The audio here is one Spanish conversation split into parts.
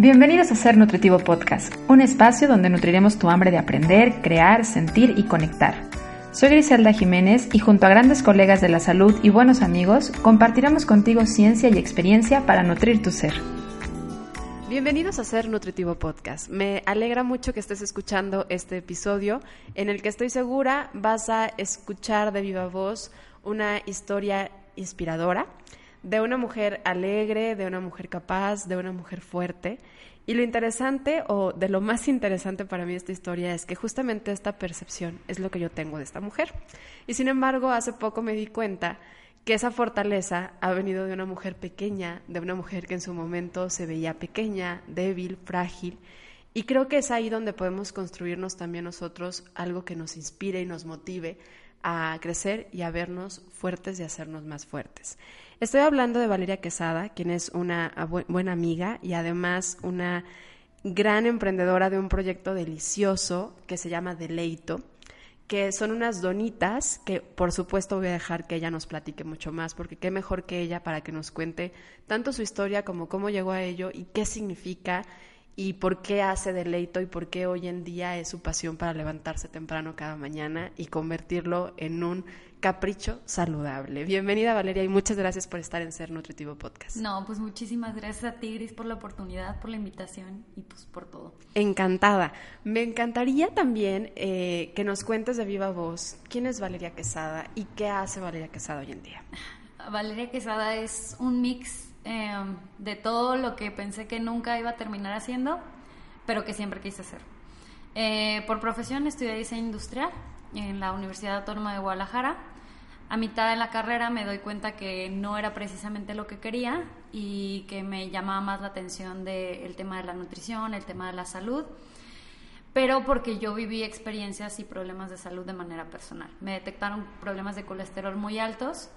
Bienvenidos a Ser Nutritivo Podcast, un espacio donde nutriremos tu hambre de aprender, crear, sentir y conectar. Soy Griselda Jiménez y junto a grandes colegas de la salud y buenos amigos, compartiremos contigo ciencia y experiencia para nutrir tu ser. Bienvenidos a Ser Nutritivo Podcast. Me alegra mucho que estés escuchando este episodio en el que estoy segura vas a escuchar de viva voz una historia inspiradora de una mujer alegre, de una mujer capaz, de una mujer fuerte. Y lo interesante, o de lo más interesante para mí esta historia, es que justamente esta percepción es lo que yo tengo de esta mujer. Y sin embargo, hace poco me di cuenta que esa fortaleza ha venido de una mujer pequeña, de una mujer que en su momento se veía pequeña, débil, frágil. Y creo que es ahí donde podemos construirnos también nosotros algo que nos inspire y nos motive a crecer y a vernos fuertes y hacernos más fuertes. Estoy hablando de Valeria Quesada, quien es una buena amiga y además una gran emprendedora de un proyecto delicioso que se llama Deleito, que son unas donitas que por supuesto voy a dejar que ella nos platique mucho más, porque qué mejor que ella para que nos cuente tanto su historia como cómo llegó a ello y qué significa y por qué hace deleito y por qué hoy en día es su pasión para levantarse temprano cada mañana y convertirlo en un capricho saludable. Bienvenida Valeria y muchas gracias por estar en Ser Nutritivo Podcast. No, pues muchísimas gracias a ti Gris por la oportunidad, por la invitación y pues por todo. Encantada. Me encantaría también eh, que nos cuentes de viva voz quién es Valeria Quesada y qué hace Valeria Quesada hoy en día. Valeria Quesada es un mix Em, de todo lo que pensé que nunca iba a terminar haciendo, pero que siempre quise hacer. Eh, por profesión estudié diseño industrial en la Universidad Autónoma de Guadalajara. A mitad de la carrera me doy cuenta que no era precisamente lo que quería y que me llamaba más la atención del tema de la nutrición, el tema de la salud, pero porque yo viví experiencias y problemas de salud de manera personal. Me detectaron problemas de colesterol muy altos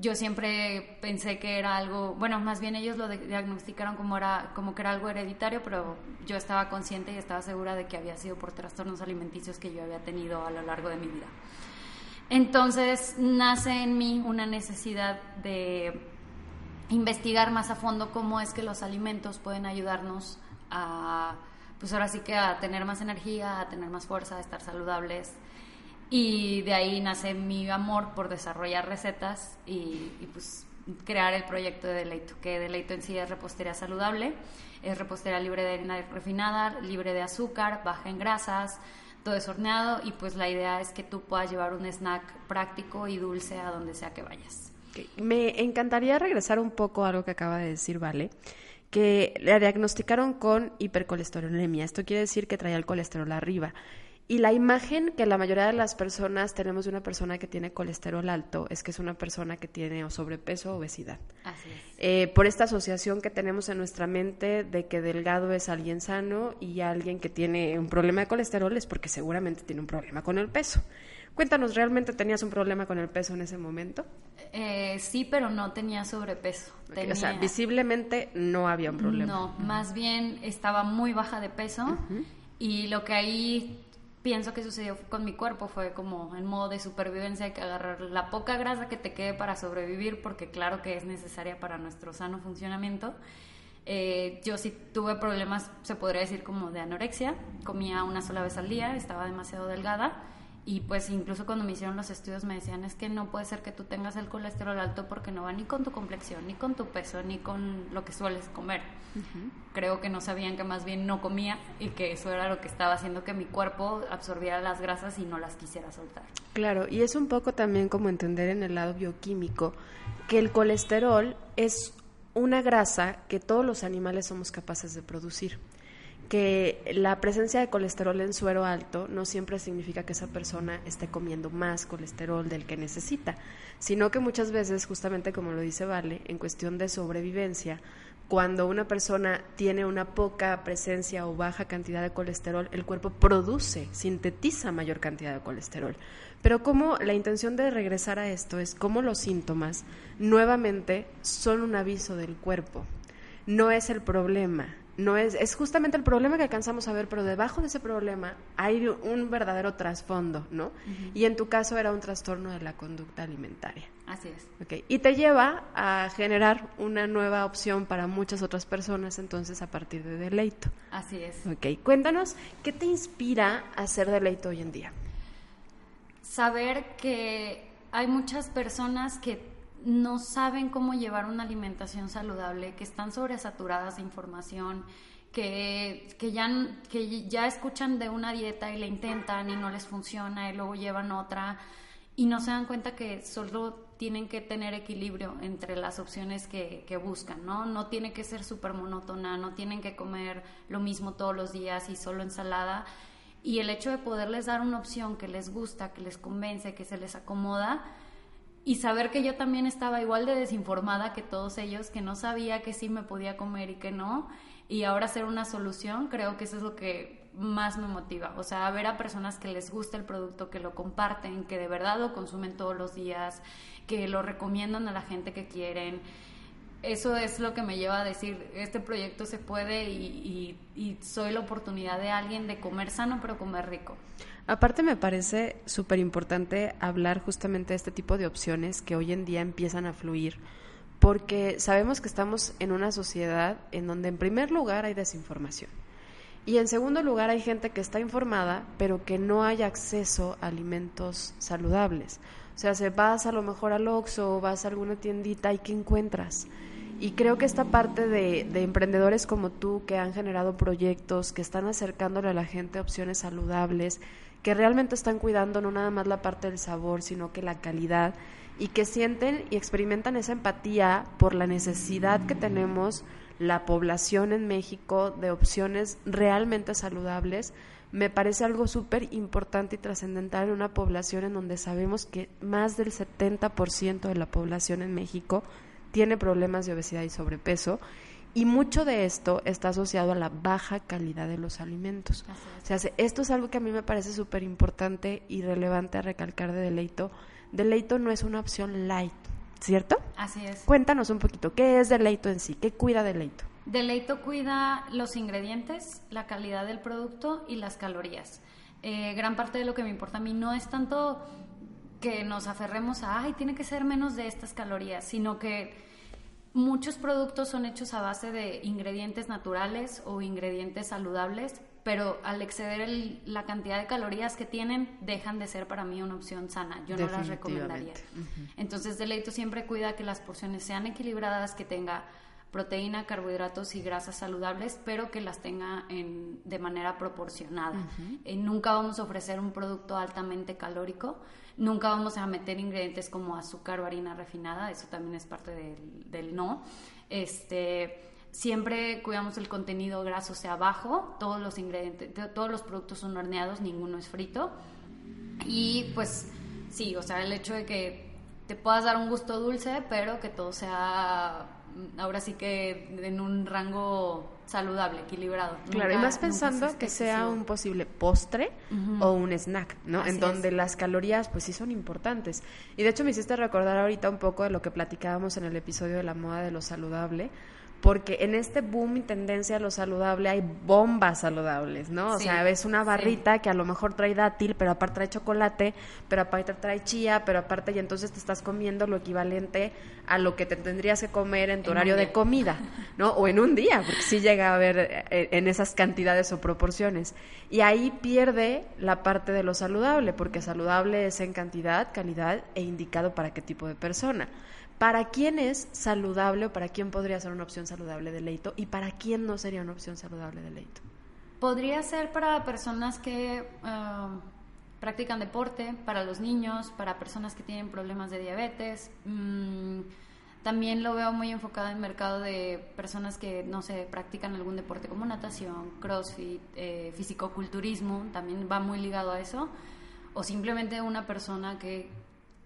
yo siempre pensé que era algo, bueno, más bien ellos lo diagnosticaron como, era, como que era algo hereditario, pero yo estaba consciente y estaba segura de que había sido por trastornos alimenticios que yo había tenido a lo largo de mi vida. Entonces nace en mí una necesidad de investigar más a fondo cómo es que los alimentos pueden ayudarnos a, pues ahora sí que a tener más energía, a tener más fuerza, a estar saludables y de ahí nace mi amor por desarrollar recetas y, pues crear el proyecto de Deleito, que Deleito en sí es repostería saludable, es repostería libre de harina refinada, libre de azúcar, baja en grasas, todo es horneado y pues la idea es que tú puedas llevar un snack práctico y dulce a donde sea que vayas. Me encantaría regresar un poco a algo que acaba de decir Vale, que le diagnosticaron con hipercolesterolemia. Esto quiere decir que traía el colesterol arriba. Y la imagen que la mayoría de las personas tenemos de una persona que tiene colesterol alto es que es una persona que tiene sobrepeso o obesidad. Así es. Eh, por esta asociación que tenemos en nuestra mente de que delgado es alguien sano y alguien que tiene un problema de colesterol es porque seguramente tiene un problema con el peso. Cuéntanos, ¿realmente tenías un problema con el peso en ese momento? Eh, sí, pero no tenía sobrepeso. O sea, visiblemente no había un problema. No, más bien estaba muy baja de peso y lo que ahí pienso que sucedió con mi cuerpo fue como en modo de supervivencia hay que agarrar la poca grasa que te quede para sobrevivir porque claro que es necesaria para nuestro sano funcionamiento. Eh, yo sí tuve problemas, se podría decir como de anorexia, comía una sola vez al día, estaba demasiado delgada y pues incluso cuando me hicieron los estudios me decían es que no puede ser que tú tengas el colesterol alto porque no va ni con tu complexión, ni con tu peso, ni con lo que sueles comer. Creo que no sabían que más bien no comía y que eso era lo que estaba haciendo que mi cuerpo absorbiera las grasas y no las quisiera soltar. Claro, y es un poco también como entender en el lado bioquímico que el colesterol es una grasa que todos los animales somos capaces de producir que la presencia de colesterol en suero alto no siempre significa que esa persona esté comiendo más colesterol del que necesita, sino que muchas veces, justamente como lo dice Vale, en cuestión de sobrevivencia, cuando una persona tiene una poca presencia o baja cantidad de colesterol, el cuerpo produce, sintetiza mayor cantidad de colesterol. Pero como la intención de regresar a esto es cómo los síntomas nuevamente son un aviso del cuerpo. No es el problema, no es, es justamente el problema que alcanzamos a ver, pero debajo de ese problema hay un verdadero trasfondo, ¿no? Y en tu caso era un trastorno de la conducta alimentaria. Así es. Okay. Y te lleva a generar una nueva opción para muchas otras personas, entonces, a partir de Deleito. Así es. Ok, cuéntanos, ¿qué te inspira a hacer Deleito hoy en día? Saber que hay muchas personas que no saben cómo llevar una alimentación saludable, que están sobresaturadas de información, que, que, ya, que ya escuchan de una dieta y la intentan y no les funciona y luego llevan otra y no se dan cuenta que solo tienen que tener equilibrio entre las opciones que, que buscan, ¿no? No tiene que ser súper monótona, no tienen que comer lo mismo todos los días y solo ensalada. Y el hecho de poderles dar una opción que les gusta, que les convence, que se les acomoda, y saber que yo también estaba igual de desinformada que todos ellos, que no sabía que sí me podía comer y que no, y ahora ser una solución, creo que eso es lo que más me motiva, o sea, ver a personas que les gusta el producto, que lo comparten, que de verdad lo consumen todos los días, que lo recomiendan a la gente que quieren. Eso es lo que me lleva a decir, este proyecto se puede y, y soy la oportunidad de alguien de comer sano pero comer rico. Aparte me parece súper importante hablar justamente de este tipo de opciones que hoy en día empiezan a fluir, porque sabemos que estamos en una sociedad en donde en primer lugar hay desinformación y en segundo lugar hay gente que está informada pero que no hay acceso a alimentos saludables. O sea, se vas a lo mejor al Oxxo o vas a alguna tiendita y ¿qué encuentras? Y creo que esta parte de, de, emprendedores como tú que han generado proyectos, que están acercándole a la gente opciones saludables, que realmente están cuidando no nada más la parte del sabor, sino que la calidad y que sienten y experimentan esa empatía por la necesidad que tenemos la población en México de opciones realmente saludables, me parece algo súper importante y trascendental en una población en donde sabemos que más del 70% de la población en México tiene problemas de obesidad y sobrepeso y mucho de esto está asociado a la baja calidad de los alimentos. O sea, esto es algo que a mí me parece súper importante y relevante a recalcar de Deleito. Deleito no es una opción light, ¿cierto? Así es. Cuéntanos un poquito, ¿qué es Deleito en sí? ¿Qué cuida Deleito? Deleito cuida los ingredientes, la calidad del producto y las calorías. Eh, gran parte de lo que me importa a mí no es tanto que nos aferremos a, ay, tiene que ser menos de estas calorías, sino que Muchos productos son hechos a base de ingredientes naturales o ingredientes saludables, pero al exceder la cantidad de calorías que tienen, dejan de ser para mí una opción sana. Yo no las recomendaría. Entonces, Deleito siempre cuida que las porciones sean equilibradas, que tenga proteína, carbohidratos y grasas saludables, pero que las tenga en, de manera proporcionada. Eh, nunca vamos a ofrecer un producto altamente calórico, nunca vamos a meter ingredientes como azúcar o harina refinada, eso también es parte del, del no. Este, siempre cuidamos el contenido graso sea bajo, todos los ingredientes, todos los productos son horneados, ninguno es frito. Y pues sí, o sea, el hecho de que te puedas dar un gusto dulce, pero que todo sea ahora sí que en un rango saludable, equilibrado. Claro, y más pensando que sea un posible postre o un snack, ¿no? en donde las calorías pues sí son importantes. Y de hecho me hiciste recordar ahorita un poco de lo que platicábamos en el episodio de la moda de lo saludable, porque en este boom y tendencia a lo saludable hay bombas saludables, ¿no? O sea, ves una barrita que a lo mejor trae dátil, pero aparte trae chocolate, pero aparte trae chía, pero aparte y entonces te estás comiendo lo equivalente a lo que te tendrías que comer en tu horario de comida, ¿no? O en un día, porque sí llega a haber eh, en esas cantidades o proporciones. Y ahí pierde la parte de lo saludable, porque saludable es en cantidad, calidad e indicado para qué tipo de persona. ¿Para quién es saludable o para quién podría ser una opción saludable de leito y para quién no sería una opción saludable de leito? Podría ser para personas que um, practican deporte, para los niños, para personas que tienen problemas de diabetes. Mm, también lo veo muy enfocado en el mercado de personas que, no sé, practican algún deporte como natación, crossfit, eh, fisicoculturismo, también va muy ligado a eso. O simplemente una persona que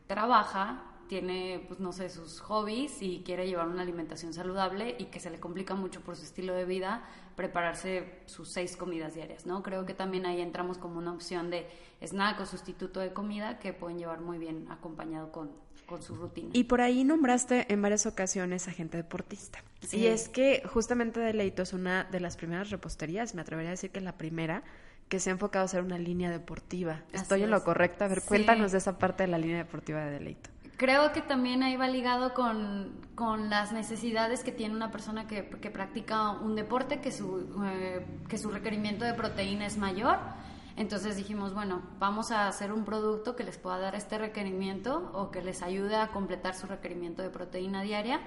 trabaja tiene, pues no sé, sus hobbies y quiere llevar una alimentación saludable y que se le complica mucho por su estilo de vida prepararse sus seis comidas diarias, ¿no? Creo que también ahí entramos como una opción de snack o sustituto de comida que pueden llevar muy bien acompañado con, con su rutina. Y por ahí nombraste en varias ocasiones a gente deportista. Y es que justamente Deleito es una de las primeras reposterías, me atrevería a decir que es la primera, que se ha enfocado a ser una línea deportiva. ¿Estoy en lo correcto? A ver, cuéntanos de esa parte de la línea deportiva de Deleito. Creo que también ahí va ligado con, con las necesidades que tiene una persona que, que practica un deporte, que su, eh, que su requerimiento de proteína es mayor. Entonces dijimos, bueno, vamos a hacer un producto que les pueda dar este requerimiento o que les ayude a completar su requerimiento de proteína diaria,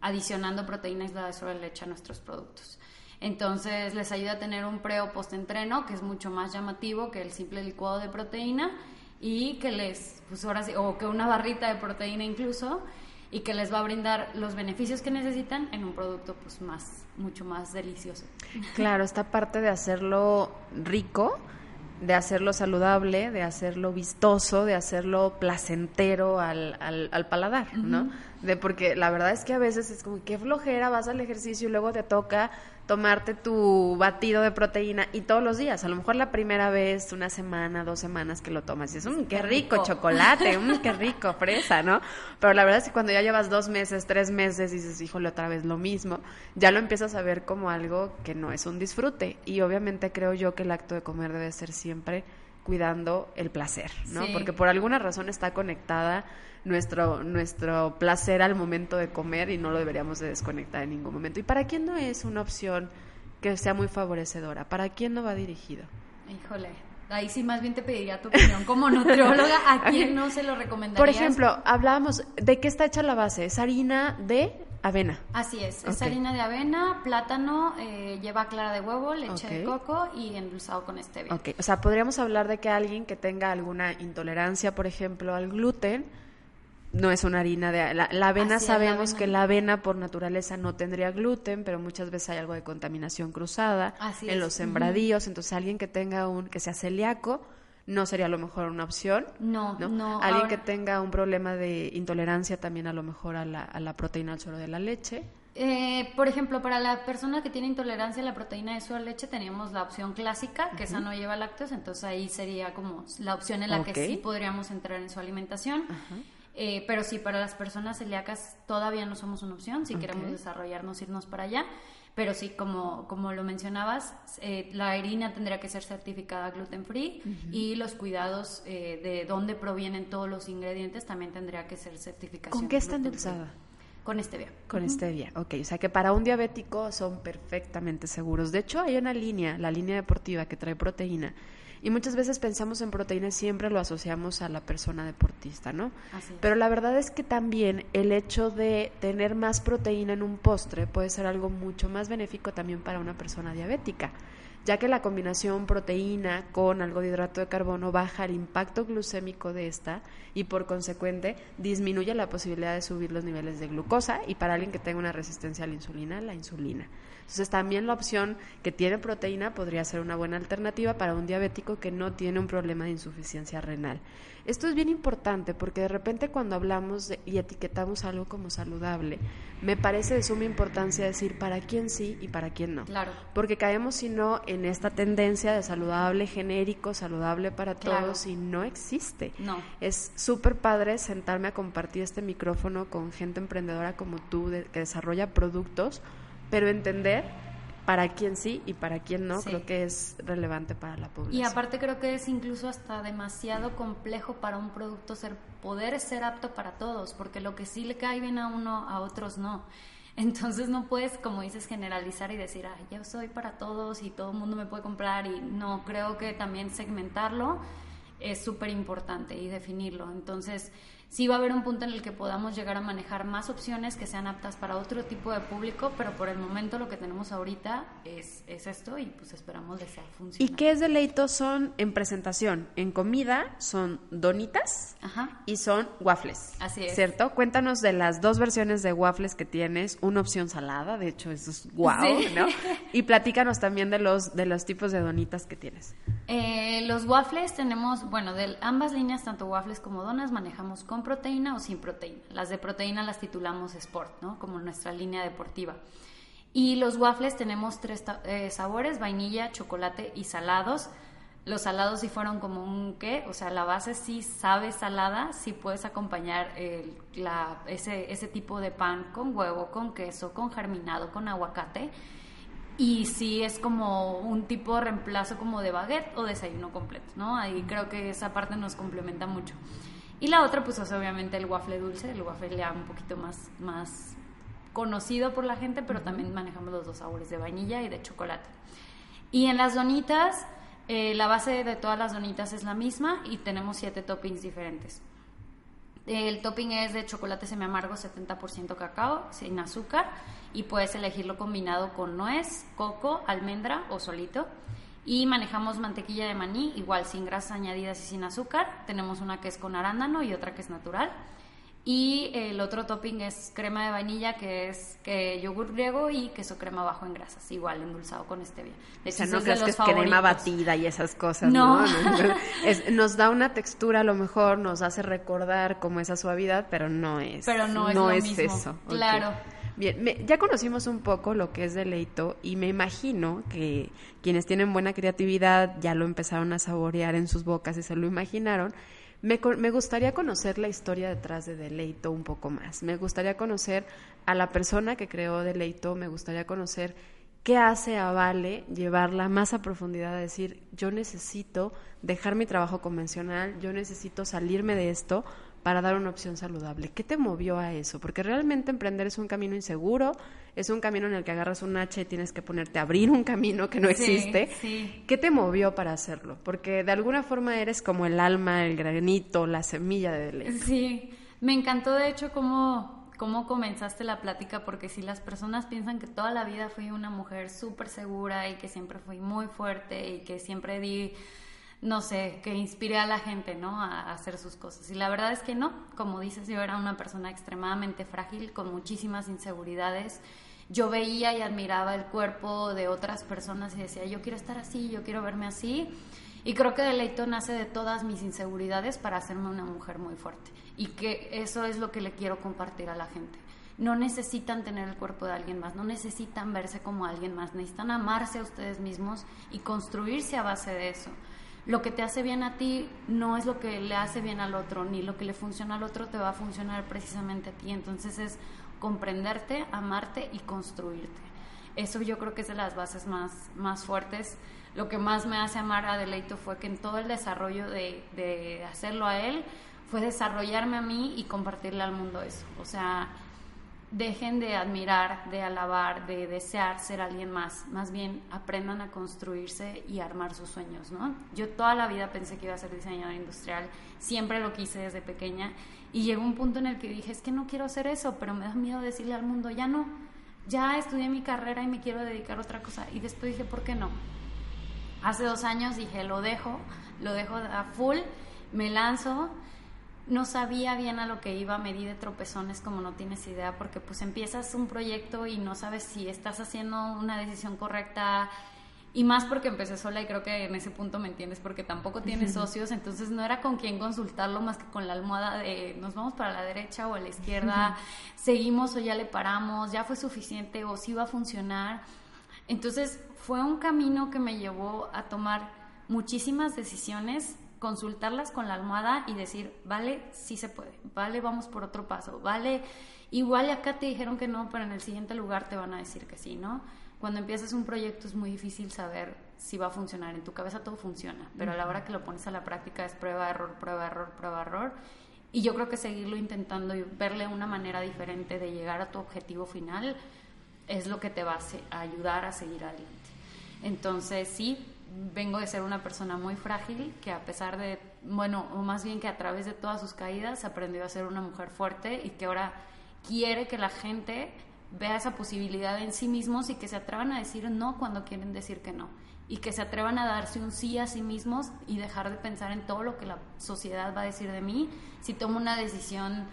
adicionando proteína aislada de sobre leche a nuestros productos. Entonces les ayuda a tener un pre o post-entreno que es mucho más llamativo que el simple licuado de proteína y que les, pues ahora sí, o que una barrita de proteína incluso, y que les va a brindar los beneficios que necesitan en un producto pues más, mucho más delicioso. Claro, esta parte de hacerlo rico, de hacerlo saludable, de hacerlo vistoso, de hacerlo placentero al, al, paladar, ¿no? De porque la verdad es que a veces es como qué flojera, vas al ejercicio y luego te toca tomarte tu batido de proteína y todos los días, a lo mejor la primera vez, una semana, dos semanas que lo tomas y es, un qué rico, chocolate, un qué rico, fresa, ¿no? Pero la verdad es que cuando ya llevas dos meses, tres meses y dices, híjole, otra vez lo mismo, ya lo empiezas a ver como algo que no es un disfrute y obviamente creo yo que el acto de comer debe ser siempre cuidando el placer, ¿no? Porque por alguna razón está conectada nuestro, nuestro placer al momento de comer y no lo deberíamos de desconectar en ningún momento. ¿Y para quién no es una opción que sea muy favorecedora? ¿Para quién no va dirigido? Híjole, ahí sí más bien te pediría tu opinión como nutrióloga, ¿a quién no se lo recomendarías? Por ejemplo, hablábamos, ¿de qué está hecha la base? ¿Es harina de avena? Así es, es harina de avena, plátano, eh, lleva clara de huevo, leche de coco y endulzado con stevia. Ok, o sea, podríamos hablar de que alguien que tenga alguna intolerancia, por ejemplo, al gluten, no es una harina de la, avena sabemos que la avena por naturaleza no tendría gluten pero muchas veces hay algo de contaminación cruzada en los sembradíos entonces alguien que tenga un que sea celíaco no sería a lo mejor una opción no no, alguien que tenga un problema de intolerancia también a lo mejor a la, a la proteína al suero de la leche. Eh, por ejemplo, para la persona que tiene intolerancia a la proteína de de leche, teníamos la opción clásica, que esa no lleva lácteos, entonces ahí sería como la opción en la que sí podríamos entrar en su alimentación. Eh, pero sí, para las personas celíacas todavía no somos una opción, si queremos desarrollarnos, irnos para allá. Pero sí, como, como lo mencionabas, eh, la harina tendría que ser certificada gluten free y los cuidados eh, de dónde provienen todos los ingredientes también tendría que ser certificación. ¿Con qué está endulzada? Con stevia. Con stevia, ok. O sea que para un diabético son perfectamente seguros. De hecho, hay una línea, la línea deportiva que trae proteína y muchas veces pensamos en proteína y siempre lo asociamos a la persona deportista, ¿no? Pero la verdad es que también el hecho de tener más proteína en un postre puede ser algo mucho más benéfico también para una persona diabética ya que la combinación proteína con algo de hidrato de carbono baja el impacto glucémico de esta y por consecuente disminuye la posibilidad de subir los niveles de glucosa y para alguien que tenga una resistencia a la insulina, la insulina. Entonces también la opción que tiene proteína podría ser una buena alternativa para un diabético que no tiene un problema de insuficiencia renal. Esto es bien importante porque de repente cuando hablamos y etiquetamos algo como saludable, me parece de suma importancia decir para quién sí y para quién no. Claro. Porque caemos si no en esta tendencia de saludable genérico, saludable para todos y no existe. No. Es súper padre sentarme a compartir este micrófono con gente emprendedora como tú que desarrolla productos pero entender para quién sí y para quién no, creo que es relevante para la población. Y aparte creo que es incluso hasta demasiado complejo para un producto ser poder ser apto para todos, porque lo que sí le cae bien a uno, a otros no. Entonces no puedes, como dices, generalizar y decir, ay, yo soy para todos y todo el mundo me puede comprar y no, creo que también segmentarlo es súper importante y definirlo. Entonces, sí va a haber un punto en el que podamos llegar a manejar más opciones que sean aptas para otro tipo de público, pero por el momento lo que tenemos ahorita es, es esto y pues esperamos que sea funcional. ¿Y qué es deleito? Son en presentación, en comida son donitas y son waffles. Así es. ¿Cierto? Cuéntanos de las dos versiones de waffles que tienes, una opción salada, de hecho eso es guau, ¿no? Y platícanos también de los, de los tipos de donitas que tienes. Eh, los waffles tenemos, bueno, de ambas líneas, tanto waffles como donas, manejamos con proteína o sin proteína. Las de proteína las titulamos Sport, ¿no? Como nuestra línea deportiva. Y los waffles tenemos tres eh, sabores, vainilla, chocolate y salados. Los salados sí fueron como un qué, o sea, la base sí sabe salada, sí puedes acompañar la, ese, ese tipo de pan con huevo, con queso, con germinado, con aguacate. Y sí es como un tipo de reemplazo como de baguette o desayuno completo, ¿no? Ahí creo que esa parte nos complementa mucho. Y la otra, pues es obviamente el waffle dulce, el waffle ya un poquito más, más conocido por la gente, pero también manejamos los dos sabores de vainilla y de chocolate. Y en las donitas, eh, la base de todas las donitas es la misma y tenemos siete toppings diferentes. El topping es de chocolate semi amargo, 70% cacao, sin azúcar, y puedes elegirlo combinado con nuez, coco, almendra o solito. Y manejamos mantequilla de maní, igual sin grasas añadidas y sin azúcar. Tenemos una que es con arándano y otra que es natural. Y el otro topping es crema de vainilla, que es que yogur griego y queso crema bajo en grasas, igual endulzado con stevia. De hecho, no crees que es crema batida y esas cosas, ¿no? nos da una textura, a lo mejor nos hace recordar como esa suavidad, pero no es. Pero no es, no es eso. Claro. Bien, ya conocimos un poco lo que es deleito y me imagino que quienes tienen buena creatividad ya lo empezaron a saborear en sus bocas y se lo imaginaron. Me, me, gustaría conocer la historia detrás de Deleito un poco más. Me gustaría conocer a la persona que creó Deleito, me gustaría conocer qué hace a Vale llevarla más a profundidad a decir, yo necesito dejar mi trabajo convencional, yo necesito salirme de esto para dar una opción saludable. ¿Qué te movió a eso? Porque realmente emprender es un camino inseguro, es un camino en el que agarras un hacha y tienes que ponerte a abrir un camino que no existe. ¿Qué te movió para hacerlo? Porque de alguna forma eres como el alma, el granito, la semilla de ley. Sí, me encantó de hecho cómo, cómo comenzaste la plática, porque si las personas piensan que toda la vida fui una mujer súper segura y que siempre fui muy fuerte y que siempre di no sé, que inspire a la gente, ¿no? A, hacer sus cosas. Y la verdad es que no, como dices, yo era una persona extremadamente frágil, con muchísimas inseguridades. Yo veía y admiraba el cuerpo de otras personas y decía, yo quiero estar así, yo quiero verme así. Y creo que Deleito nace de todas mis inseguridades para hacerme una mujer muy fuerte. Y que eso es lo que le quiero compartir a la gente. No necesitan tener el cuerpo de alguien más, no necesitan verse como alguien más, necesitan amarse a ustedes mismos y construirse a base de eso lo que te hace bien a ti no es lo que le hace bien al otro, ni lo que le funciona al otro te va a funcionar precisamente a ti. Entonces es comprenderte, amarte y construirte. Eso yo creo que es de las bases más, más fuertes. Lo que más me hace amar a Deleito fue que en todo el desarrollo de, de hacerlo a él fue desarrollarme a mí y compartirle al mundo eso. O sea, dejen de admirar, de alabar, de desear ser alguien más, más bien aprendan a construirse y armar sus sueños, ¿no? Yo toda la vida pensé que iba a ser diseñadora industrial, siempre lo quise desde pequeña. Y llegó un punto en el que dije, es que no quiero hacer eso, pero me da miedo decirle al mundo, ya no, ya estudié mi carrera y me quiero dedicar a otra cosa y después dije, ¿por qué no? Hace dos años dije, lo dejo, lo dejo a full, me lanzo no sabía bien a lo que iba, me di de tropezones como no tienes idea, porque pues empiezas un proyecto y no sabes si estás haciendo una decisión correcta, y más porque empecé sola y creo que en ese punto me entiendes, porque tampoco tienes socios, entonces no era con quién consultarlo más que con la almohada de nos vamos para la derecha o a la izquierda, seguimos o ya le paramos, ya fue suficiente o si va a funcionar. Entonces fue un camino que me llevó a tomar muchísimas decisiones consultarlas con la almohada y decir, vale, sí se puede, vale, vamos por otro paso, vale, igual acá te dijeron que no, pero en el siguiente lugar te van a decir que sí, ¿no? Cuando empiezas un proyecto es muy difícil saber si va a funcionar, en tu cabeza todo funciona, pero a la hora que lo pones a la práctica es prueba, error, prueba, error, prueba, error. Y yo creo que seguirlo intentando y verle una manera diferente de llegar a tu objetivo final es lo que te va a ayudar a seguir adelante. Entonces, sí, vengo de ser una persona muy frágil que a pesar de, bueno, o más bien que a través de todas sus caídas aprendió a ser una mujer fuerte y que ahora quiere que la gente vea esa posibilidad en sí mismos y que se atrevan a decir no cuando quieren decir que no y que se atrevan a darse un sí a sí mismos y dejar de pensar en todo lo que la sociedad va a decir de mí si tomo una decisión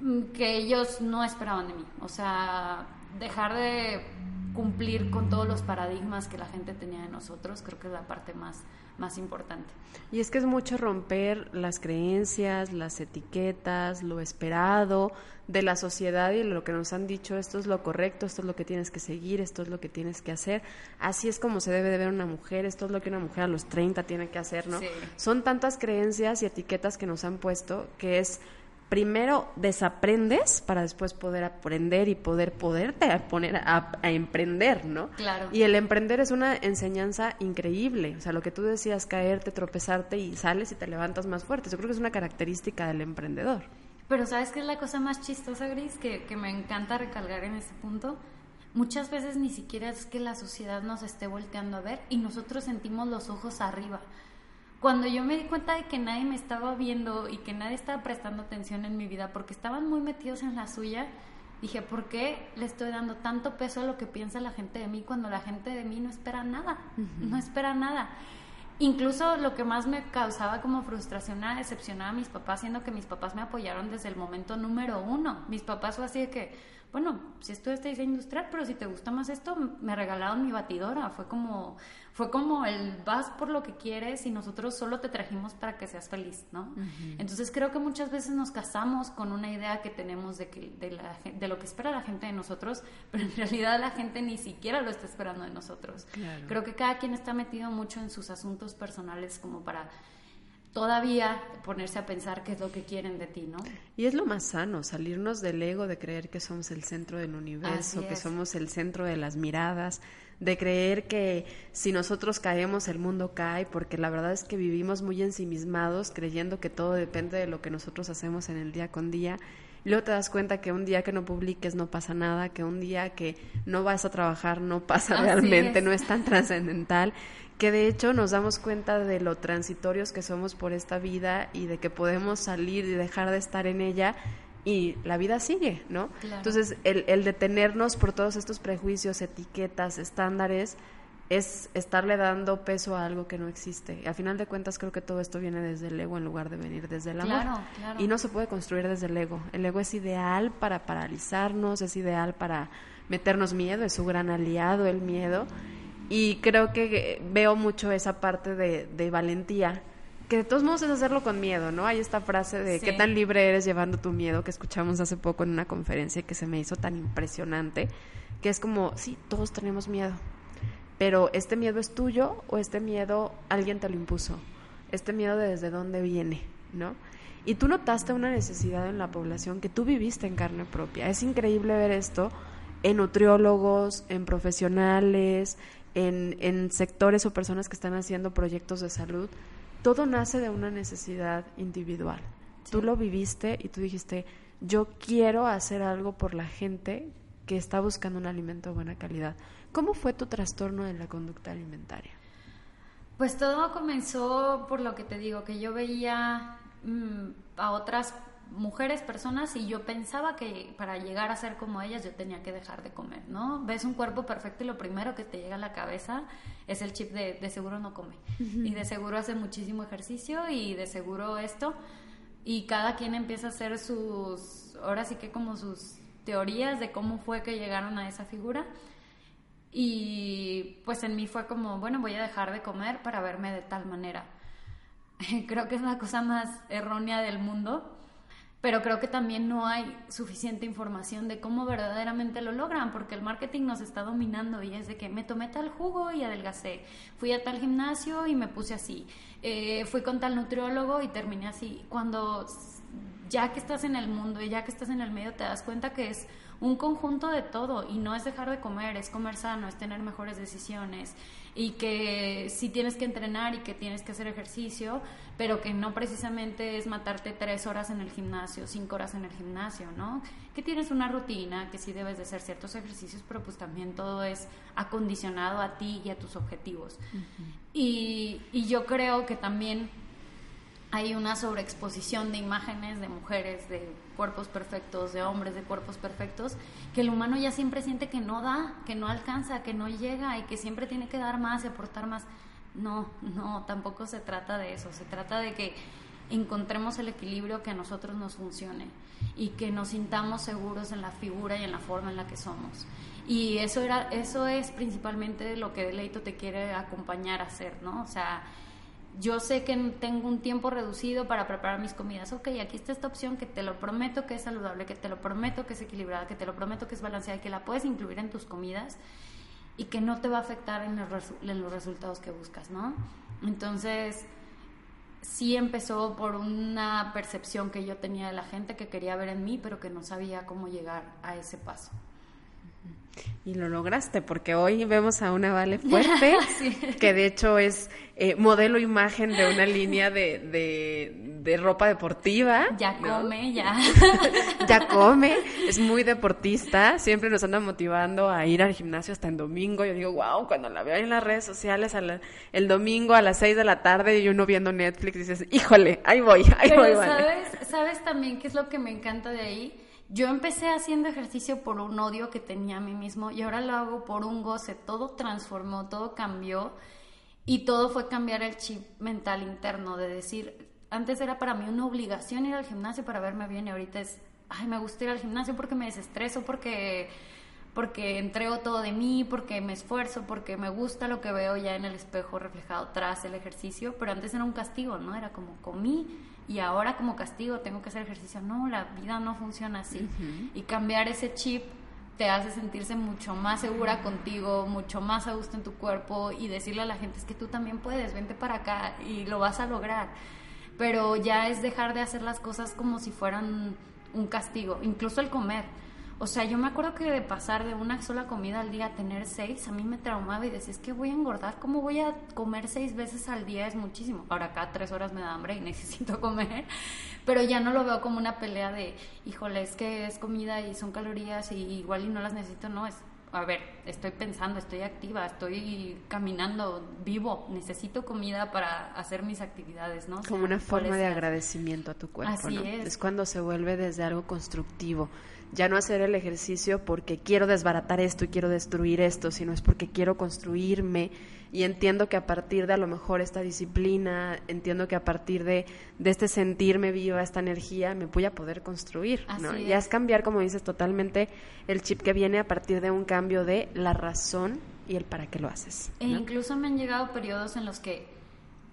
mm, que ellos no esperaban de mí. O sea, dejar de cumplir con todos los paradigmas que la gente tenía de nosotros, creo que es la parte más, más importante. Y es que es mucho romper las creencias, las etiquetas, lo esperado de la sociedad y lo que nos han dicho, esto es lo correcto, esto es lo que tienes que seguir, esto es lo que tienes que hacer, así es como se debe de ver una mujer, esto es lo que una mujer a los 30 tiene que hacer, ¿no? Son tantas creencias y etiquetas que nos han puesto que es primero desaprendes para después poder aprender y poder poderte poner a, emprender, ¿no? Claro. Y el emprender es una enseñanza increíble. O sea, lo que tú decías, caerte, tropezarte y sales y te levantas más fuerte. Yo creo que es una característica del emprendedor. Pero ¿sabes qué es la cosa más chistosa, Gris? Que, que me encanta recalcar en ese punto. Muchas veces ni siquiera es que la sociedad nos esté volteando a ver y nosotros sentimos los ojos arriba cuando yo me di cuenta de que nadie me estaba viendo y que nadie estaba prestando atención en mi vida porque estaban muy metidos en la suya, dije, ¿por qué le estoy dando tanto peso a lo que piensa la gente de mí cuando la gente de mí no espera nada? No espera nada. Incluso lo que más me causaba como frustración era decepcionar a mis papás, siendo que mis papás me apoyaron desde el momento número uno. Mis papás fue así de que, bueno, si esto es diseño industrial, pero si te gusta más esto, me regalaron mi batidora. Fue como, fue como el vas por lo que quieres y nosotros solo te trajimos para que seas feliz, ¿no? Entonces creo que muchas veces nos casamos con una idea que tenemos de, que, de, la, de lo que espera la gente de nosotros, pero en realidad la gente ni siquiera lo está esperando de nosotros. Creo que cada quien está metido mucho en sus asuntos personales como para todavía ponerse a pensar qué es lo que quieren de ti, ¿no? Y es lo más sano, salirnos del ego de creer que somos el centro del universo, que somos el centro de las miradas, de creer que si nosotros caemos el mundo cae, porque la verdad es que vivimos muy ensimismados creyendo que todo depende de lo que nosotros hacemos en el día con día. Y luego te das cuenta que un día que no publiques no pasa nada, que un día que no vas a trabajar no pasa realmente, no es tan trascendental que de hecho nos damos cuenta de lo transitorios que somos por esta vida y de que podemos salir y dejar de estar en ella y la vida sigue, ¿no? Entonces, el, el, detenernos por todos estos prejuicios, etiquetas, estándares, es estarle dando peso a algo que no existe. Y al final de cuentas creo que todo esto viene desde el ego en lugar de venir desde el amor. Y no se puede construir desde el ego. El ego es ideal para paralizarnos, es ideal para meternos miedo, es su gran aliado el miedo y creo que veo mucho esa parte de, valentía, que de todos modos es hacerlo con miedo, ¿no? Hay esta frase de qué tan libre eres llevando tu miedo que escuchamos hace poco en una conferencia que se me hizo tan impresionante, que es como, sí, todos tenemos miedo, pero este miedo es tuyo o este miedo alguien te lo impuso, este miedo de desde dónde viene, ¿no? Y tú notaste una necesidad en la población que tú viviste en carne propia. Es increíble ver esto en nutriólogos, en profesionales, en, sectores o personas que están haciendo proyectos de salud, todo nace de una necesidad individual. Tú lo viviste y tú dijiste, yo quiero hacer algo por la gente que está buscando un alimento de buena calidad. ¿Cómo fue tu trastorno de la conducta alimentaria? Pues todo comenzó por lo que te digo, que yo veía mm, a otras mujeres, personas, y yo pensaba que para llegar a ser como ellas yo tenía que dejar de comer, ¿no? Ves un cuerpo perfecto y lo primero que te llega a la cabeza es el chip de, de seguro no come, y de seguro hace muchísimo ejercicio, y de seguro esto, y cada quien empieza a hacer sus, ahora sí que como sus teorías de cómo fue que llegaron a esa figura. Y pues en mí fue como, bueno, voy a dejar de comer para verme de tal manera. Creo que es la cosa más errónea del mundo pero creo que también no hay suficiente información de cómo verdaderamente lo logran, porque el marketing nos está dominando y es de que me tomé tal jugo y adelgacé, fui a tal gimnasio y me puse así, eh, fui con tal nutriólogo y terminé así. Cuando ya que estás en el mundo y ya que estás en el medio te das cuenta que es un conjunto de todo y no es dejar de comer, es comer sano, es tener mejores decisiones y que sí tienes que entrenar y que tienes que hacer ejercicio, pero que no precisamente es matarte tres horas en el gimnasio, cinco horas en el gimnasio, ¿no? Que tienes una rutina, que sí debes de hacer ciertos ejercicios, pero pues también todo es acondicionado a ti y a tus objetivos. y, y yo creo que también hay una sobreexposición de imágenes de mujeres, de cuerpos perfectos, de hombres de cuerpos perfectos, que el humano ya siempre siente que no da, que no alcanza, que no llega y que siempre tiene que dar más y aportar más. No, no, tampoco se trata de eso, se trata de que encontremos el equilibrio que a nosotros nos funcione y que nos sintamos seguros en la figura y en la forma en la que somos. Y eso, era, eso es principalmente lo que Deleito te quiere acompañar a hacer, ¿no? O sea, yo sé que tengo un tiempo reducido para preparar mis comidas. Ok, aquí está esta opción que te lo prometo que es saludable, que te lo prometo que es equilibrada, que te lo prometo que es balanceada, que la puedes incluir en tus comidas y que no te va a afectar en los, en los resultados que buscas, ¿no? Entonces, sí empezó por una percepción que yo tenía de la gente que quería ver en mí, pero que no sabía cómo llegar a ese paso. Y lo lograste, porque hoy vemos a una Vale fuerte, que de hecho es eh, modelo imagen de una línea de, de, ropa deportiva. Ya come, ya. ya come, es muy deportista, siempre nos anda motivando a ir al gimnasio hasta en domingo. Yo digo, wow, cuando la veo en las redes sociales el domingo a las 6 de la tarde y uno viendo Netflix, dices, híjole, ahí voy, ahí voy. ¿sabes, ¿sabes también qué es lo que me encanta de ahí? Yo empecé haciendo ejercicio por un odio que tenía a mí mismo y ahora lo hago por un goce. Todo transformó, todo cambió y todo fue cambiar el chip mental interno de decir, antes era para mí una obligación ir al gimnasio para verme bien y ahorita es, ay, me gusta ir al gimnasio porque me desestreso, porque porque entrego todo de mí, porque me esfuerzo, porque me gusta lo que veo ya en el espejo reflejado tras el ejercicio, pero antes era un castigo, ¿no? Era como comí y ahora como castigo tengo que hacer ejercicio. No, la vida no funciona así. Y cambiar ese chip te hace sentirse mucho más segura contigo, mucho más a gusto en tu cuerpo y decirle a la gente es que tú también puedes, vente para acá y lo vas a lograr. Pero ya es dejar de hacer las cosas como si fueran un castigo, incluso el comer o sea, yo me acuerdo que de pasar de una sola comida al día a tener seis, a mí me traumaba y decía, es que voy a engordar, ¿cómo voy a comer seis veces al día? Es muchísimo. Ahora acá tres horas me da hambre y necesito comer, pero ya no lo veo como una pelea de, híjole, es que es comida y son calorías y igual y no las necesito, no, es, a ver, estoy pensando, estoy activa, estoy caminando, vivo, necesito comida para hacer mis actividades, ¿no? Como una forma de agradecimiento a tu cuerpo, Así es. Es cuando se vuelve desde algo constructivo ya no hacer el ejercicio porque quiero desbaratar esto y quiero destruir esto, sino es porque quiero construirme y entiendo que a partir de a lo mejor esta disciplina, entiendo que a partir de, de este sentirme viva, esta energía, me voy a poder construir. ¿no? Ya es cambiar, como dices, totalmente el chip que viene a partir de un cambio de la razón y el para qué lo haces. E incluso me han llegado periodos en los que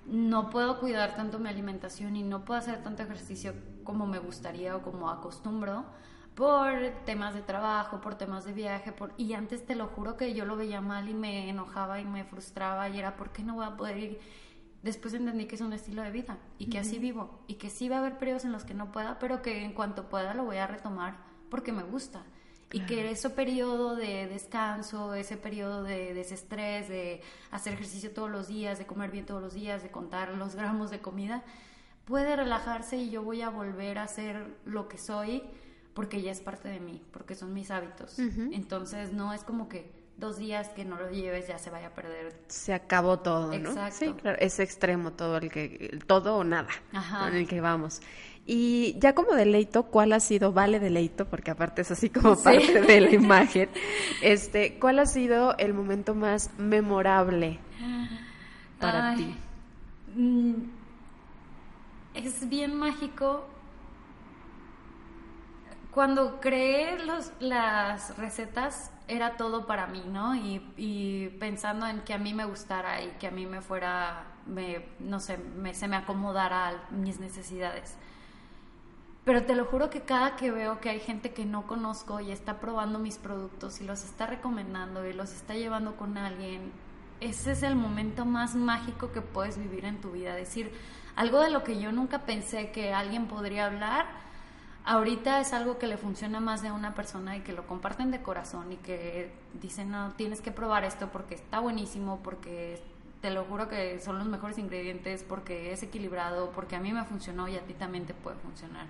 no puedo cuidar tanto mi alimentación y no puedo hacer tanto ejercicio como me gustaría o como acostumbro por temas de trabajo, por temas de viaje, por... y antes te lo juro que yo lo veía mal y me enojaba y me frustraba y era, ¿por qué no voy a poder ir? Después entendí que es un estilo de vida y que así vivo y que sí va a haber periodos en los que no pueda, pero que en cuanto pueda lo voy a retomar porque me gusta. Y que ese periodo de descanso, ese periodo de desestrés, de hacer ejercicio todos los días, de comer bien todos los días, de contar los gramos de comida, puede relajarse y yo voy a volver a ser lo que soy porque ya es parte de mí, porque son mis hábitos. Entonces no es como que dos días que no lo lleves ya se vaya a perder. Se acabó todo, ¿no? Exacto. Sí, claro, es extremo todo el que todo o nada en el que vamos. Y ya como deleito, ¿cuál ha sido, vale deleito, porque aparte es así como parte de la imagen, este, ¿cuál ha sido el momento más memorable para ti? Mm, es bien mágico cuando creé los, las recetas era todo para mí, ¿no? Y, pensando en que a mí me gustara y que a mí me fuera, me, no sé, me, se me acomodara a mis necesidades. Pero te lo juro que cada que veo que hay gente que no conozco y está probando mis productos y los está recomendando y los está llevando con alguien, ese es el momento más mágico que puedes vivir en tu vida. Decir algo de lo que yo nunca pensé que alguien podría hablar ahorita es algo que le funciona más de una persona y que lo comparten de corazón y que dicen, no, tienes que probar esto porque está buenísimo, porque te lo juro que son los mejores ingredientes, porque es equilibrado, porque a mí me funcionó y a ti también te puede funcionar.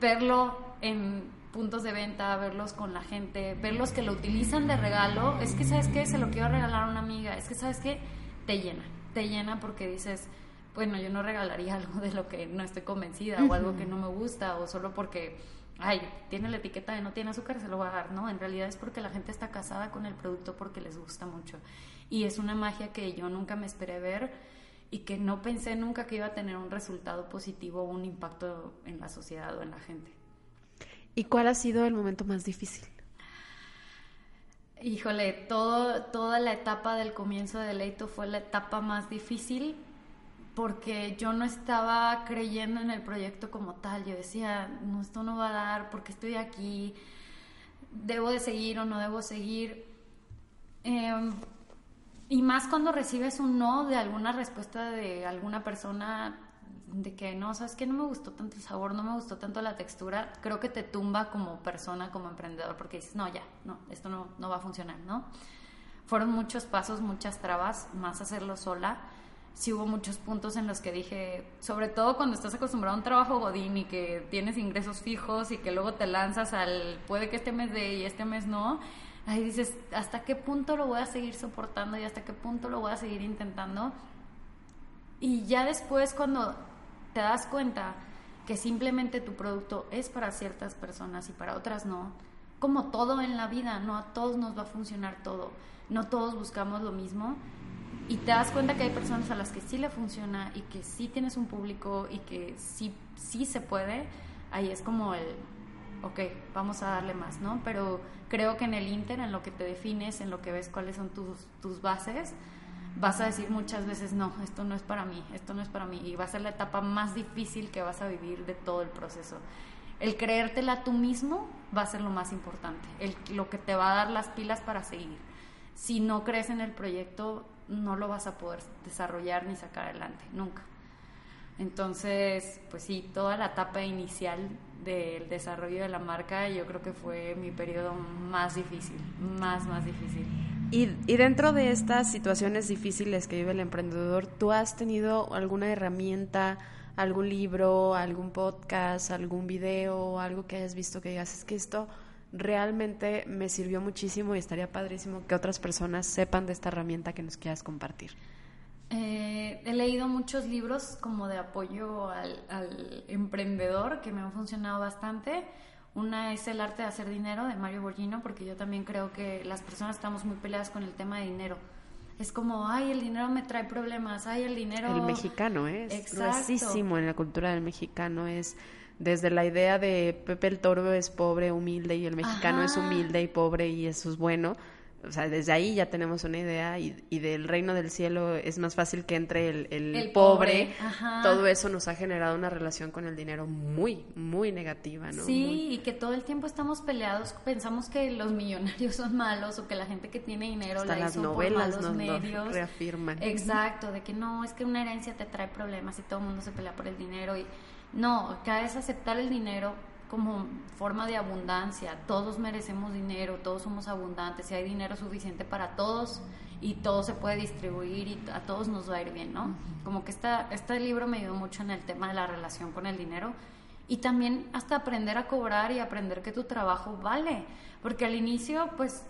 Verlo en puntos de venta, verlos con la gente, verlos que lo utilizan de regalo, es que sabes qué, se lo quiero regalar a una amiga, es que sabes qué, te llena, te llena porque dices, bueno, yo no regalaría algo de lo que no estoy convencida o algo que no me gusta o solo porque, ay, tiene la etiqueta de no tiene azúcar, se lo voy a dar, ¿no? En realidad es porque la gente está casada con el producto porque les gusta mucho. Y es una magia que yo nunca me esperé ver y que no pensé nunca que iba a tener un resultado positivo o un impacto en la sociedad o en la gente. ¿Y cuál ha sido el momento más difícil? Híjole, todo, toda la etapa del comienzo de Leito fue la etapa más difícil porque yo no estaba creyendo en el proyecto como tal. Yo decía, no, esto no va a dar, porque estoy aquí, debo de seguir o no debo seguir. Em, y más cuando recibes un no de alguna respuesta de alguna persona de que no, sabes que no me gustó tanto el sabor, no me gustó tanto la textura, creo que te tumba como persona, como emprendedor, porque dices, no, ya, no, esto no, no va a funcionar, ¿no? Fueron muchos pasos, muchas trabas, más hacerlo sola sí hubo muchos puntos en los que dije, sobre todo cuando estás acostumbrado a un trabajo godín y que tienes ingresos fijos y que luego te lanzas al puede que este mes de y este mes no, ahí dices, ¿hasta qué punto lo voy a seguir soportando y hasta qué punto lo voy a seguir intentando? Y ya después cuando te das cuenta que simplemente tu producto es para ciertas personas y para otras no, como todo en la vida, no a todos nos va a funcionar todo, no todos buscamos lo mismo y te das cuenta que hay personas a las que sí le funciona y que sí tienes un público y que sí, sí se puede, ahí es como el, ok, vamos a darle más, ¿no? Pero creo que en el Inter, en lo que te defines, en lo que ves cuáles son tus, bases, vas a decir muchas veces, no, esto no es para mí, esto no es para mí, y va a ser la etapa más difícil que vas a vivir de todo el proceso. El creértela tú mismo va a ser lo más importante, el, lo que te va a dar las pilas para seguir. Si no crees en el proyecto, no lo vas a poder desarrollar ni sacar adelante, nunca. Entonces, pues sí, toda la etapa inicial del desarrollo de la marca yo creo que fue mi periodo más difícil, más, más difícil. Y, y, dentro de estas situaciones difíciles que vive el emprendedor, ¿tú has tenido alguna herramienta, algún libro, algún podcast, algún video, algo que hayas visto que digas, es que esto realmente me sirvió muchísimo y estaría padrísimo que otras personas sepan de esta herramienta que nos quieras compartir. Eh, he leído muchos libros como de apoyo al, emprendedor que me han funcionado bastante. Una es El arte de hacer dinero de Mario Borgino, porque yo también creo que las personas estamos muy peleadas con el tema de dinero. Es como, ay, el dinero me trae problemas, ay, el dinero... El mexicano, es gruesísimo en la cultura del mexicano, es desde la idea de Pepe el Toro es pobre, humilde y el mexicano es humilde y pobre y eso es bueno, o sea, desde ahí ya tenemos una idea y, del reino del cielo es más fácil que entre el, pobre. Todo eso nos ha generado una relación con el dinero muy, muy negativa, ¿no? Sí, y que todo el tiempo estamos peleados, pensamos que los millonarios son malos o que la gente que tiene dinero la las novelas por nos reafirman. Exacto, de que no, es que una herencia te trae problemas y todo el mundo se pelea por el dinero y no, acá es aceptar el dinero como forma de abundancia. Todos merecemos dinero, todos somos abundantes, y hay dinero suficiente para todos y todo se puede distribuir y a todos nos va a ir bien, ¿no? Como que esta, este libro me ayudó mucho en el tema de la relación con el dinero y también hasta aprender a cobrar y aprender que tu trabajo vale, porque al inicio pues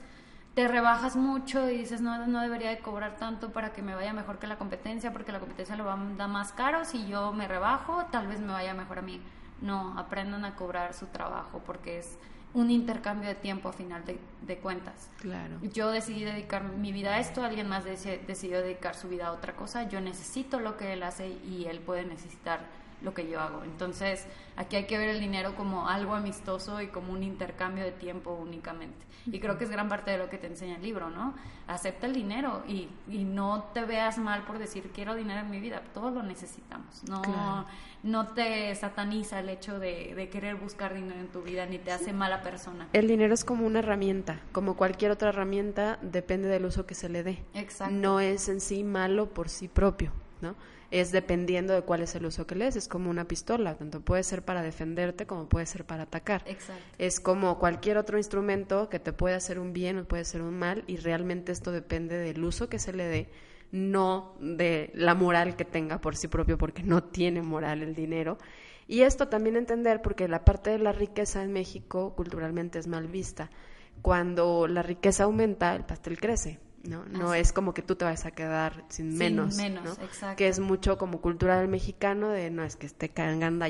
te rebajas mucho y dices, no, no debería de cobrar tanto para que me vaya mejor que la competencia, porque la competencia lo va a dar más caro, si yo me rebajo, tal vez me vaya mejor a mí. No, aprendan a cobrar su trabajo porque es un intercambio de tiempo a final de, de cuentas. Claro. Yo decidí dedicar mi vida a esto, alguien más decidió dedicar su vida a otra cosa, yo necesito lo que él hace y él puede necesitar lo que yo hago. Entonces, aquí hay que ver el dinero como algo amistoso y como un intercambio de tiempo únicamente. Y creo que es gran parte de lo que te enseña el libro, ¿no? Acepta el dinero y, y no te veas mal por decir quiero dinero en mi vida. Todos lo necesitamos. No, no te sataniza el hecho de, de, querer buscar dinero en tu vida ni te hace mala persona. El dinero es como una herramienta. Como cualquier otra herramienta, depende del uso que se le dé. Exacto. No es en sí malo por sí propio, ¿no? Es dependiendo de cuál es el uso que le des. Es como una pistola, tanto puede ser para defenderte como puede ser para atacar. Exacto. Es como cualquier otro instrumento que te puede hacer un bien o puede hacer un mal y realmente esto depende del uso que se le dé, no de la moral que tenga por sí propio, porque no tiene moral el dinero. Y esto también entender porque la parte de la riqueza en México culturalmente es mal vista. Cuando la riqueza aumenta, el pastel crece. ¿No? No es como que tú te vas a quedar sin, menos, menos exacto. Que es mucho como cultura del mexicano de, no, es que este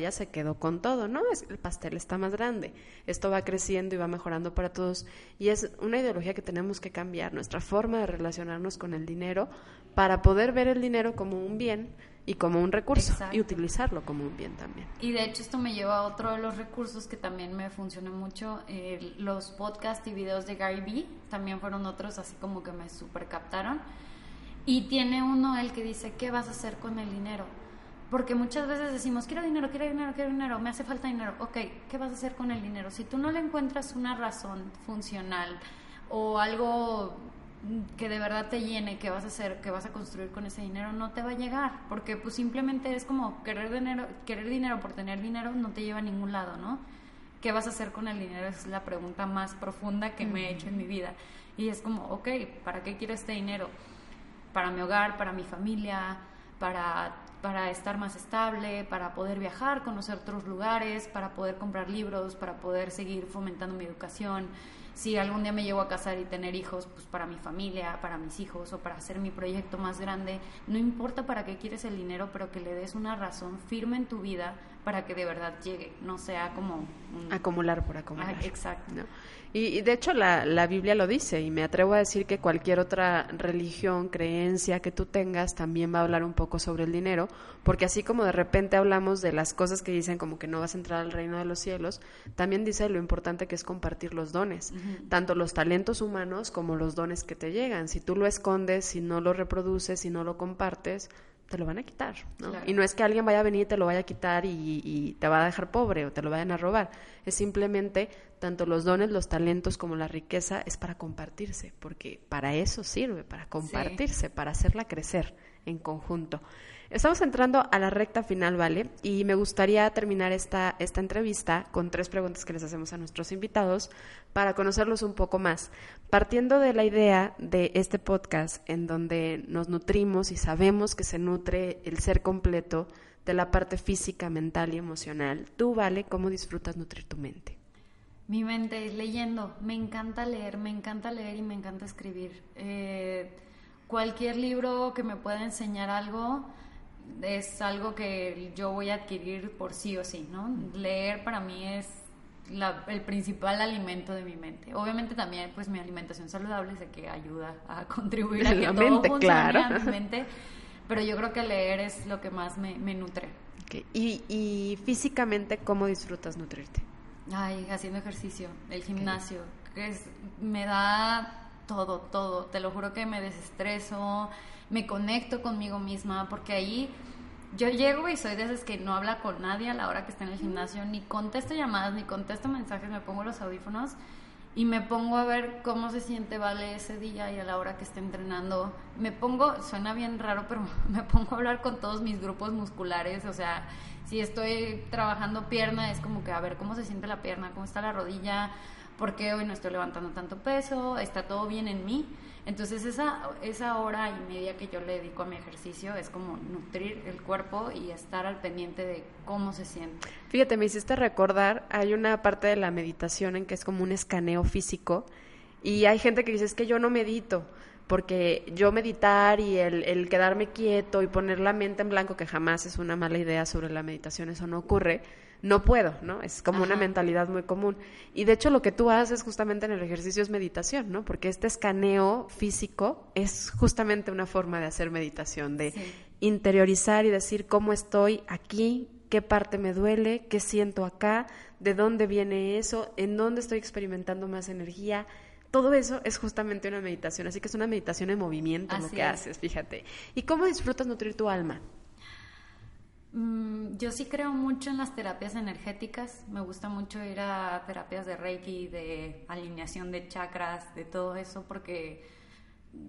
ya se quedó con todo, ¿no? Es el pastel está más grande, esto va creciendo y va mejorando para todos y es una ideología que tenemos que cambiar, nuestra forma de relacionarnos con el dinero para poder ver el dinero como un bien y como un recurso y utilizarlo como un bien también. Y de hecho esto me lleva a otro de los recursos que también me funciona mucho, los podcasts y videos de Gary Vee, también fueron otros así como que me super captaron. Y tiene uno el que dice, ¿qué vas a hacer con el dinero? Porque muchas veces decimos, quiero dinero, quiero dinero, quiero dinero, me hace falta dinero. Ok, ¿qué vas a hacer con el dinero? Si tú no le encuentras una razón funcional o algo que de verdad te llene, que vas a hacer, que vas a construir con ese dinero, no te va a llegar, porque pues simplemente es como querer dinero, querer dinero por tener dinero no te lleva a ningún lado, ¿no? ¿Qué vas a hacer con el dinero? Es la pregunta más profunda que me he hecho en mi vida. Y es como, ok, ¿para qué quiero este dinero? Para mi hogar, para mi familia, para, para estar más estable, para poder viajar, conocer otros lugares, para poder comprar libros, para poder seguir fomentando mi educación si algún día me llego a casar y tener hijos, pues para mi familia, para mis hijos o para hacer mi proyecto más grande, no importa para qué quieres el dinero, pero que le des una razón firme en tu vida para que de verdad llegue, no sea como... acumular por acumular. Ah, exacto. Y, de hecho la, la, Biblia lo dice y me atrevo a decir que cualquier otra religión, creencia que tú tengas también va a hablar un poco sobre el dinero, porque así como de repente hablamos de las cosas que dicen como que no vas a entrar al reino de los cielos, también dice lo importante que es compartir los dones, tanto los talentos humanos como los dones que te llegan. Si tú lo escondes, si no lo reproduces, si no lo compartes, te lo van a quitar, ¿no? Y no es que alguien vaya a venir y te lo vaya a quitar y, te va a dejar pobre o te lo vayan a robar. Es simplemente tanto los dones, los talentos como la riqueza es para compartirse, porque para eso sirve, para compartirse, para hacerla crecer en conjunto. Estamos entrando a la recta final, ¿vale? Y me gustaría terminar esta, esta entrevista con tres preguntas que les hacemos a nuestros invitados para conocerlos un poco más. Partiendo de la idea de este podcast en donde nos nutrimos y sabemos que se nutre el ser completo de la parte física, mental y emocional, tú, ¿vale? ¿Cómo disfrutas nutrir tu mente? Mi mente es leyendo. Me encanta leer, me encanta leer y me encanta escribir. Eh, cualquier libro que me pueda enseñar algo es algo que yo voy a adquirir por sí o sí, ¿no? Leer para mí es el principal alimento de mi mente. Obviamente también pues mi alimentación saludable sé que ayuda a contribuir a que todo mente, claro. mi mente, pero yo creo que leer es lo que más me, nutre. ¿Y, ¿Y físicamente cómo disfrutas nutrirte? Ay, haciendo ejercicio, el gimnasio, que es, me da todo, todo. Te lo juro que me desestreso, me conecto conmigo misma, porque ahí yo llego y soy de esas que no habla con nadie a la hora que está en el gimnasio, ni contesto llamadas, ni contesto mensajes, me pongo los audífonos y me pongo a ver cómo se siente Vale ese día y a la hora que esté entrenando. Me pongo, suena bien raro, pero me pongo a hablar con todos mis grupos musculares, o sea, si estoy trabajando pierna, es como que a ver cómo se siente la pierna, cómo está la rodilla, por qué hoy no estoy levantando tanto peso, está todo bien en mí. Entonces esa, esa hora y media que yo le dedico a mi ejercicio es como nutrir el cuerpo y estar al pendiente de cómo se siente. Fíjate, me hiciste recordar, hay una parte de la meditación en que es como un escaneo físico y hay gente que dice es que yo no medito porque yo meditar y el, el quedarme quieto y poner la mente en blanco, que jamás es una mala idea sobre la meditación, eso no ocurre no puedo, ¿no? Es como una mentalidad muy común. Y de hecho lo que tú haces justamente en el ejercicio es meditación, ¿no? Porque este escaneo físico es justamente una forma de hacer meditación, de interiorizar y decir cómo estoy aquí, qué parte me duele, qué siento acá, de dónde viene eso, en dónde estoy experimentando más energía. Todo eso es justamente una meditación, así que es una meditación en movimiento lo que haces, fíjate. ¿Y cómo disfrutas nutrir tu alma? Mm, yo sí creo mucho en las terapias energéticas. Me gusta mucho ir a terapias de Reiki, de alineación de chakras, de todo eso, porque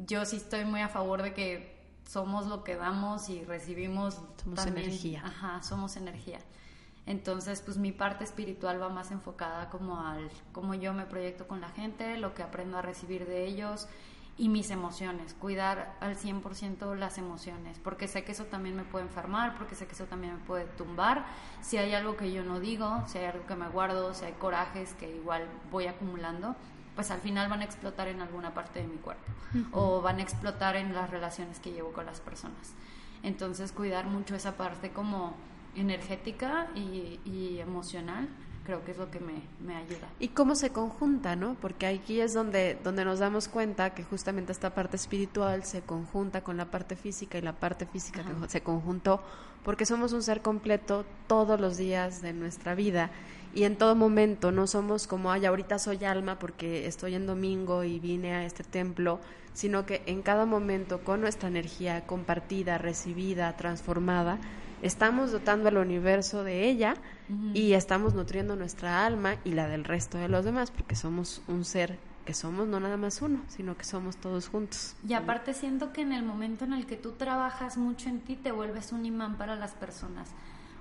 yo sí estoy muy a favor de que somos lo que damos y recibimos somos energía. Ajá, somos energía. Entonces, pues mi parte espiritual va más enfocada como al cómo yo me proyecto con la gente, lo que aprendo a recibir de ellos y mis emociones, cuidar al 100% las emociones, porque sé que eso también me puede enfermar, porque sé que eso también me puede tumbar, si hay algo que yo no digo, si hay algo que me guardo, si hay corajes que igual voy acumulando, pues al final van a explotar en alguna parte de mi cuerpo o van a explotar en las relaciones que llevo con las personas. Entonces cuidar mucho esa parte como energética y, y emocional creo que es lo que me, me, ayuda. Y cómo se conjunta, ¿no? Porque aquí es donde, donde nos damos cuenta que justamente esta parte espiritual se conjunta con la parte física y la parte física se conjuntó porque somos un ser completo todos los días de nuestra vida y en todo momento, no somos como, ay, ahorita soy alma porque estoy en domingo y vine a este templo, sino que en cada momento con nuestra energía compartida, recibida, transformada, estamos dotando al universo de ella y estamos nutriendo nuestra alma y la del resto de los demás, porque somos un ser que somos no nada más uno, sino que somos todos juntos. Y aparte siento que en el momento en el que tú trabajas mucho en ti, te vuelves un imán para las personas.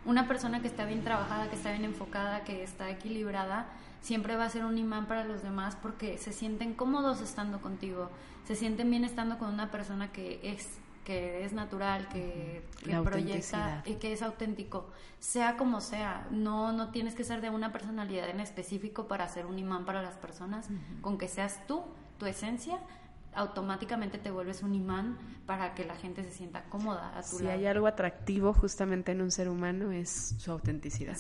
Una persona que está bien trabajada, que está bien enfocada, que está equilibrada, siempre va a ser un imán para los demás porque se sienten cómodos estando contigo, se sienten bien estando con una persona que es que es natural, que, proyecta y que es auténtico, sea como sea. No, no tienes que ser de una personalidad en específico para ser un imán para las personas. Con que seas tú, tu esencia, automáticamente te vuelves un imán para que la gente se sienta cómoda a tu si hay algo atractivo justamente en un ser humano es su autenticidad.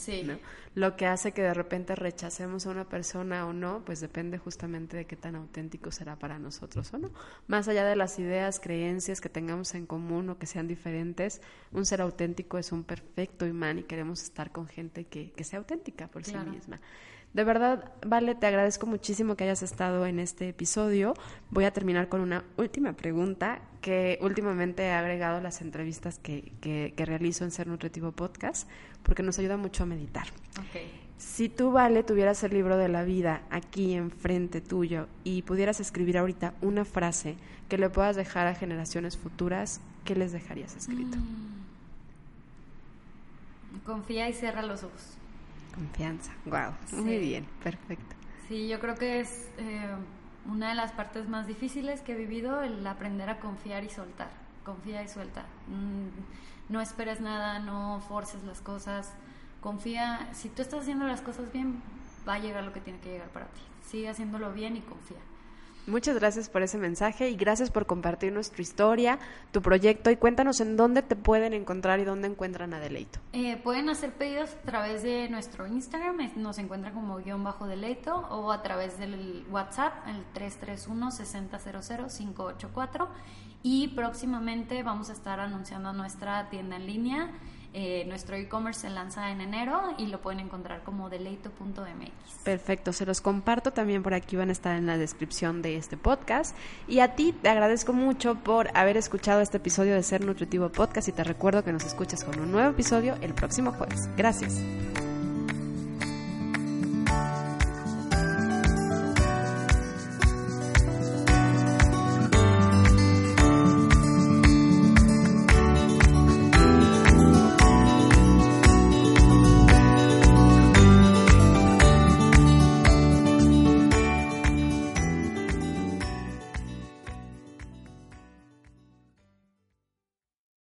Lo que hace que de repente rechacemos a una persona o no, pues depende justamente de qué tan auténtico será para nosotros o no. Más allá de las ideas, creencias que tengamos en común o que sean diferentes, un ser auténtico es un perfecto imán y queremos estar con gente que, sea auténtica por sí misma. De verdad, Vale, te agradezco muchísimo que hayas estado en este episodio. Voy a terminar con una última pregunta que últimamente he agregado a las entrevistas que, que, realizo en Ser Nutritivo Podcast, porque nos ayuda mucho a meditar. Si tú, Vale, tuvieras el libro de la vida aquí enfrente tuyo y pudieras escribir ahorita una frase que le puedas dejar a generaciones futuras, ¿qué les dejarías escrito? Mm. Confía y cierra los ojos. Confianza, wow, muy bien, perfecto. Sí, yo creo que es eh, una de las partes más difíciles que he vivido, el aprender a confiar y soltar. Confía y suelta. Mm, no esperes nada, no forces las cosas. Confía, si tú estás haciendo las cosas bien, va a llegar lo que tiene que llegar para ti. Sigue haciéndolo bien y confía. Muchas gracias por ese mensaje y gracias por compartir nuestra historia, tu proyecto y cuéntanos en dónde te pueden encontrar y dónde encuentran a Deleito. Eh, pueden hacer pedidos a través de nuestro Instagram, nos encuentran como guion bajo Deleito o a través del WhatsApp, el 331-6000-584 y próximamente vamos a estar anunciando nuestra tienda en línea eh, nuestro e-commerce se lanza en enero y lo pueden encontrar como deleito.mx. Perfecto, se los comparto también por aquí, van a estar en la descripción de este podcast. Y a ti te agradezco mucho por haber escuchado este episodio de Ser Nutritivo Podcast y te recuerdo que nos escuchas con un nuevo episodio el próximo jueves. Gracias.